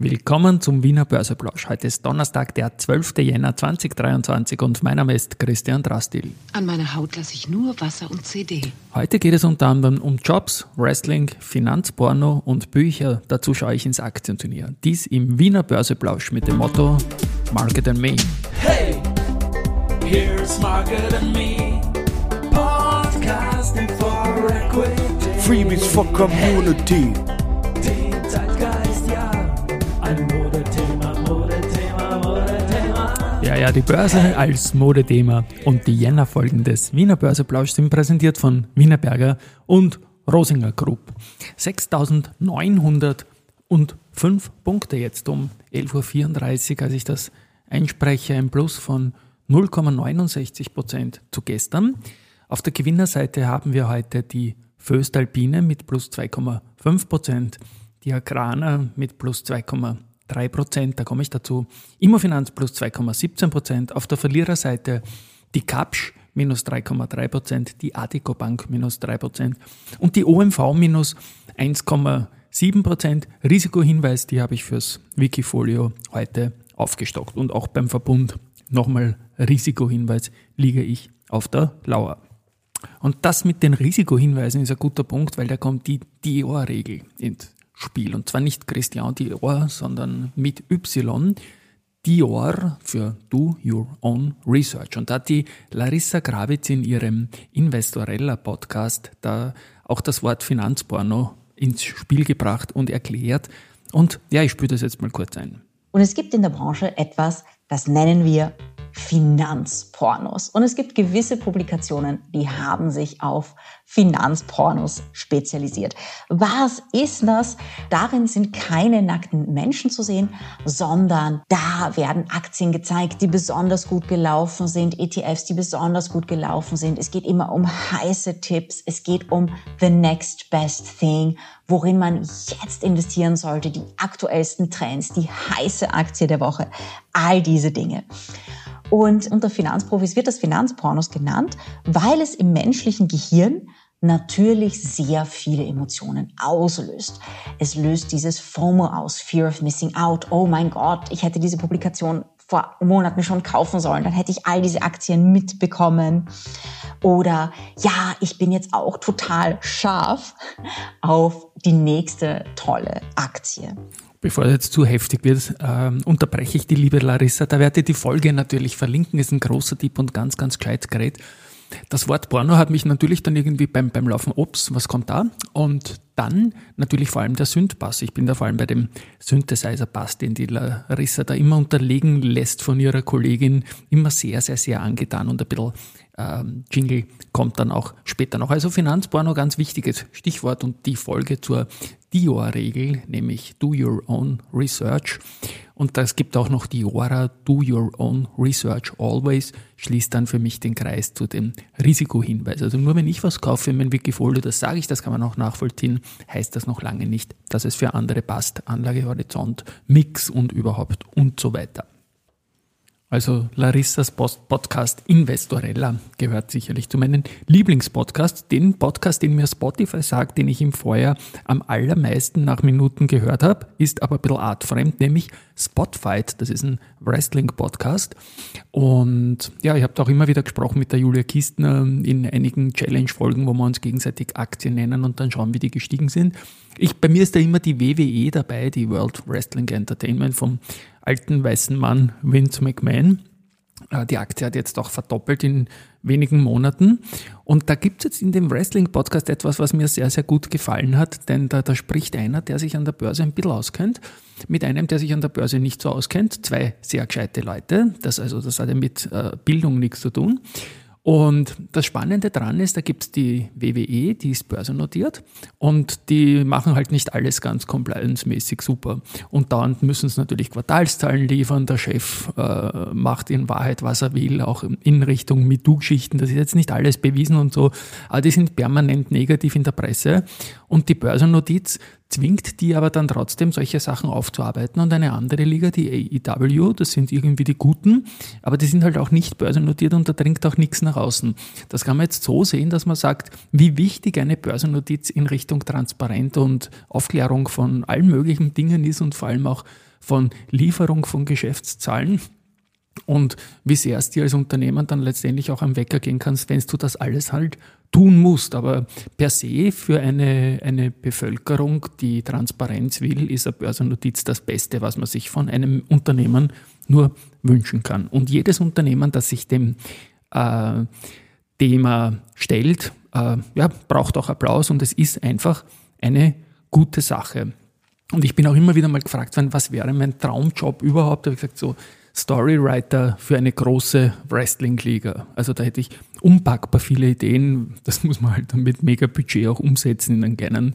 Willkommen zum Wiener Börseplausch. Heute ist Donnerstag, der 12. Jänner 2023 und mein Name ist Christian Drastil. An meiner Haut lasse ich nur Wasser und CD. Heute geht es unter anderem um Jobs, Wrestling, Finanzporno und Bücher. Dazu schaue ich ins Aktienturnier. Dies im Wiener Börseplausch mit dem Motto Market and Me. Hey, here's Market and Me. Podcasting for Equity. Freebies for Community. Ja. Ein Modethema, Modethema, Modethema. Ja, ja, die Börse als Modethema und die Jännerfolgen des Wiener Börseplausch sind präsentiert von Wienerberger und Rosinger Group. 6.905 Punkte jetzt um 11.34 Uhr, als ich das einspreche, ein Plus von 0,69 Prozent zu gestern. Auf der Gewinnerseite haben wir heute die Föstalpine mit plus 2,5 Prozent, die Agrana mit plus 2,3 Prozent, da komme ich dazu, Immofinanz plus 2,17 Prozent, auf der Verliererseite die Kapsch minus 3,3 Prozent, die Adico Bank minus 3 Prozent und die OMV minus 1,7 Prozent. Risikohinweis, die habe ich fürs Wikifolio heute aufgestockt und auch beim Verbund nochmal Risikohinweis liege ich auf der Lauer. Und das mit den Risikohinweisen ist ein guter Punkt, weil da kommt die Dior-Regel ins Spiel. Und zwar nicht Christian Dior, sondern mit Y. Dior für Do Your Own Research. Und da hat die Larissa Gravitz in ihrem Investorella Podcast da auch das Wort Finanzporno ins Spiel gebracht und erklärt. Und ja, ich spüre das jetzt mal kurz ein. Und es gibt in der Branche etwas, das nennen wir Finanzpornos. Und es gibt gewisse Publikationen, die haben sich auf Finanzpornos spezialisiert. Was ist das? Darin sind keine nackten Menschen zu sehen, sondern da werden Aktien gezeigt, die besonders gut gelaufen sind, ETFs, die besonders gut gelaufen sind. Es geht immer um heiße Tipps. Es geht um the next best thing, worin man jetzt investieren sollte, die aktuellsten Trends, die heiße Aktie der Woche, all diese Dinge. Und unter Finanzprofis wird das Finanzpornos genannt, weil es im menschlichen Gehirn natürlich sehr viele Emotionen auslöst. Es löst dieses FOMO aus, Fear of Missing Out. Oh mein Gott, ich hätte diese Publikation vor Monaten schon kaufen sollen, dann hätte ich all diese Aktien mitbekommen. Oder ja, ich bin jetzt auch total scharf auf die nächste tolle Aktie. Bevor es jetzt zu heftig wird, ähm, unterbreche ich die liebe Larissa. Da werde ich die Folge natürlich verlinken. Ist ein großer Tipp und ganz, ganz gescheit gerät. Das Wort Porno hat mich natürlich dann irgendwie beim, beim Laufen, ups, was kommt da? Und dann natürlich vor allem der Synth-Bass. Ich bin da vor allem bei dem Synthesizer-Bass, den die Larissa da immer unterlegen lässt von ihrer Kollegin, immer sehr, sehr, sehr angetan und ein bisschen ähm, Jingle kommt dann auch später noch. Also Finanzporno, ganz wichtiges Stichwort und die Folge zur Dior-Regel, nämlich Do Your Own Research. Und das gibt auch noch Diora, Do Your Own Research Always, schließt dann für mich den Kreis zu dem Risikohinweis. Also nur wenn ich was kaufe in mein Wikifolio, das sage ich, das kann man auch nachvollziehen, heißt das noch lange nicht, dass es für andere passt. Anlagehorizont, Mix und überhaupt und so weiter. Also Larissas Podcast Investorella gehört sicherlich zu meinen Lieblingspodcasts. Den Podcast, den mir Spotify sagt, den ich im Vorjahr am allermeisten nach Minuten gehört habe, ist aber ein bisschen artfremd, nämlich Spotfight. Das ist ein Wrestling-Podcast. Und ja, ich habe da auch immer wieder gesprochen mit der Julia Kistner in einigen Challenge-Folgen, wo wir uns gegenseitig Aktien nennen und dann schauen, wie die gestiegen sind. Ich, bei mir ist da immer die WWE dabei, die World Wrestling Entertainment vom alten weißen Mann Vince McMahon. Äh, die Aktie hat jetzt auch verdoppelt in wenigen Monaten. Und da gibt es jetzt in dem Wrestling-Podcast etwas, was mir sehr, sehr gut gefallen hat, denn da, da spricht einer, der sich an der Börse ein bisschen auskennt, mit einem, der sich an der Börse nicht so auskennt. Zwei sehr gescheite Leute. Das, also, das hat ja mit äh, Bildung nichts zu tun. Und das Spannende dran ist, da gibt es die WWE, die ist börsennotiert und die machen halt nicht alles ganz compliance-mäßig super. Und dauernd müssen sie natürlich Quartalszahlen liefern. Der Chef äh, macht in Wahrheit, was er will, auch in Richtung MeToo-Geschichten. Das ist jetzt nicht alles bewiesen und so, aber die sind permanent negativ in der Presse. Und die Börsennotiz zwingt die aber dann trotzdem, solche Sachen aufzuarbeiten. Und eine andere Liga, die AEW, das sind irgendwie die Guten, aber die sind halt auch nicht börsennotiert und da dringt auch nichts nach außen. Das kann man jetzt so sehen, dass man sagt, wie wichtig eine Börsennotiz in Richtung Transparenz und Aufklärung von allen möglichen Dingen ist und vor allem auch von Lieferung von Geschäftszahlen und wie sehr es dir als Unternehmen dann letztendlich auch am Wecker gehen kannst, wenn du das alles halt tun musst. Aber per se für eine, eine Bevölkerung, die Transparenz will, ist eine Börsennotiz das Beste, was man sich von einem Unternehmen nur wünschen kann. Und jedes Unternehmen, das sich dem äh, Thema stellt, äh, ja, braucht auch Applaus und es ist einfach eine gute Sache. Und ich bin auch immer wieder mal gefragt worden, was wäre mein Traumjob überhaupt? Da habe ich gesagt, so Storywriter für eine große Wrestling-Liga. Also da hätte ich unpackbar viele Ideen. Das muss man halt mit mega Budget auch umsetzen in einem kleinen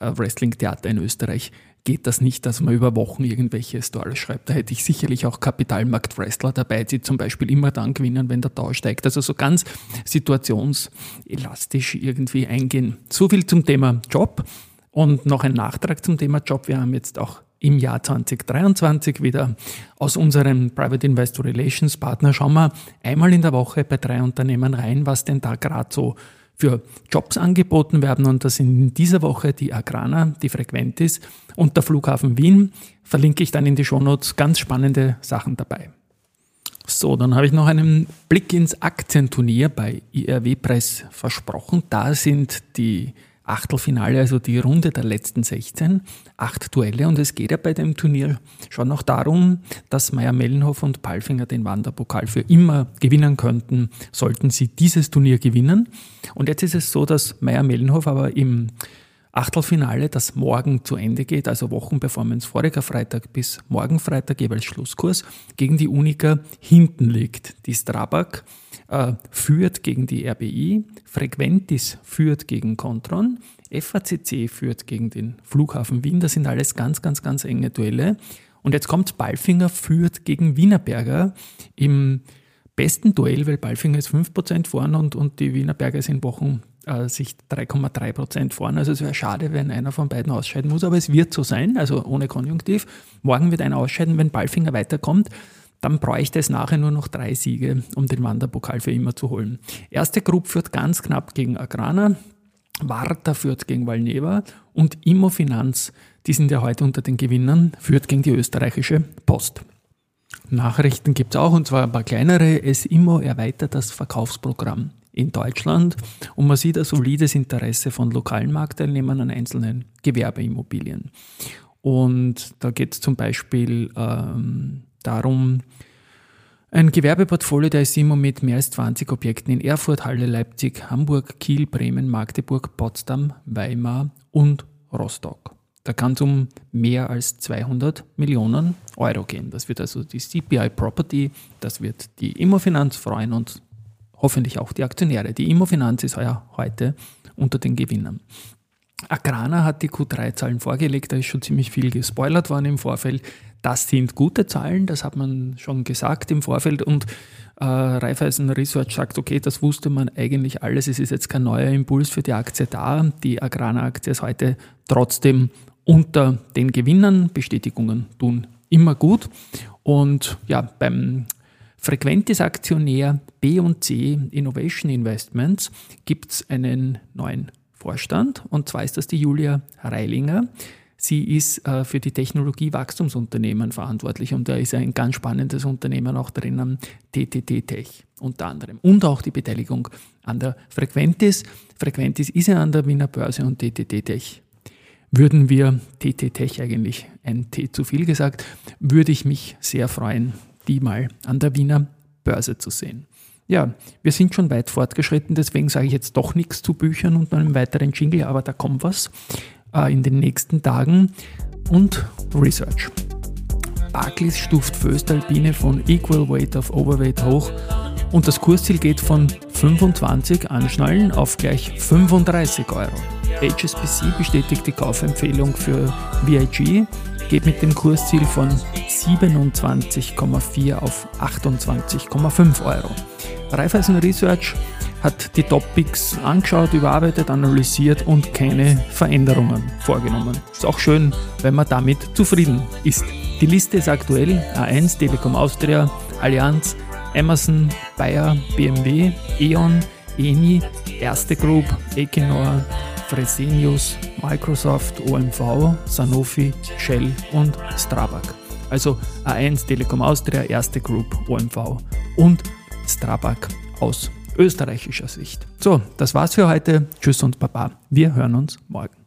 äh, Wrestling-Theater in Österreich. Geht das nicht, dass man über Wochen irgendwelche Stories schreibt? Da hätte ich sicherlich auch Kapitalmarkt-Wrestler dabei, die zum Beispiel immer dann gewinnen, wenn der Tau steigt. Also so ganz situationselastisch irgendwie eingehen. So viel zum Thema Job. Und noch ein Nachtrag zum Thema Job. Wir haben jetzt auch im Jahr 2023 wieder aus unserem Private Investor Relations Partner schauen wir einmal in der Woche bei drei Unternehmen rein, was denn da gerade so für Jobs angeboten werden. Und das sind in dieser Woche die Agrana, die Frequentis und der Flughafen Wien. Verlinke ich dann in die Shownotes ganz spannende Sachen dabei. So, dann habe ich noch einen Blick ins Aktienturnier bei IRW Press versprochen. Da sind die Achtelfinale, also die Runde der letzten 16, acht Duelle. Und es geht ja bei dem Turnier schon noch darum, dass Meier Mellenhof und Palfinger den Wanderpokal für immer gewinnen könnten, sollten sie dieses Turnier gewinnen. Und jetzt ist es so, dass Meier Mellenhof aber im Achtelfinale, das morgen zu Ende geht, also Wochenperformance voriger Freitag bis morgen Freitag, jeweils Schlusskurs, gegen die Unica hinten liegt. Die Strabag äh, führt gegen die RBI, Frequentis führt gegen Contron, FACC führt gegen den Flughafen Wien. Das sind alles ganz, ganz, ganz enge Duelle. Und jetzt kommt Balfinger führt gegen Wienerberger im besten Duell, weil Balfinger ist 5% vorn und, und die Wienerberger sind Wochen äh, sich 3,3 Prozent vorn. Also es wäre schade, wenn einer von beiden ausscheiden muss, aber es wird so sein, also ohne Konjunktiv. Morgen wird einer ausscheiden, wenn Ballfinger weiterkommt. Dann bräuchte es nachher nur noch drei Siege, um den Wanderpokal für immer zu holen. Erste Gruppe führt ganz knapp gegen Agrana, Warta führt gegen Valneva und Immofinanz, die sind ja heute unter den Gewinnern, führt gegen die österreichische Post. Nachrichten gibt es auch, und zwar ein paar kleinere. Es Immo erweitert das Verkaufsprogramm in Deutschland und man sieht ein solides Interesse von lokalen Marktteilnehmern an einzelnen Gewerbeimmobilien. Und da geht es zum Beispiel ähm, darum, ein Gewerbeportfolio der SIMO mit mehr als 20 Objekten in Erfurt, Halle, Leipzig, Hamburg, Kiel, Bremen, Magdeburg, Potsdam, Weimar und Rostock. Da kann es um mehr als 200 Millionen Euro gehen. Das wird also die CPI Property, das wird die Immofinanz freuen und hoffentlich auch die Aktionäre. Die Immofinanz ist ja heute unter den Gewinnern. Agrana hat die Q3-Zahlen vorgelegt, da ist schon ziemlich viel gespoilert worden im Vorfeld. Das sind gute Zahlen, das hat man schon gesagt im Vorfeld und äh, Raiffeisen Research sagt, okay, das wusste man eigentlich alles, es ist jetzt kein neuer Impuls für die Aktie da. Die Agrana-Aktie ist heute trotzdem unter den Gewinnern. Bestätigungen tun immer gut. Und ja, beim Frequentes Aktionär B&C Innovation Investments gibt es einen neuen Vorstand und zwar ist das die Julia Reilinger. Sie ist äh, für die Technologie-Wachstumsunternehmen verantwortlich und da ist ein ganz spannendes Unternehmen auch drinnen, TTT Tech unter anderem. Und auch die Beteiligung an der Frequentis. Frequentis ist ja an der Wiener Börse und TTT Tech. Würden wir TT Tech eigentlich ein T zu viel gesagt, würde ich mich sehr freuen, die mal an der Wiener Börse zu sehen. Ja, wir sind schon weit fortgeschritten, deswegen sage ich jetzt doch nichts zu Büchern und einem weiteren Jingle, aber da kommt was äh, in den nächsten Tagen und Research. Barclays stuft Föstalpine von Equal Weight of Overweight hoch und das Kursziel geht von 25 Anschnallen auf gleich 35 Euro. HSBC bestätigt die Kaufempfehlung für VIG geht mit dem Kursziel von 27,4 auf 28,5 Euro. Raiffeisen Research hat die Topics angeschaut, überarbeitet, analysiert und keine Veränderungen vorgenommen. Ist auch schön, wenn man damit zufrieden ist. Die Liste ist aktuell A1, Telekom Austria, Allianz, Amazon, Bayer, BMW, E.ON, Eni, Erste Group, Equinor, Fresenius, Microsoft, OMV, Sanofi, Shell und Strabag. Also A1 Telekom Austria, Erste Group, OMV und Strabag aus österreichischer Sicht. So, das war's für heute. Tschüss und Baba. Wir hören uns morgen.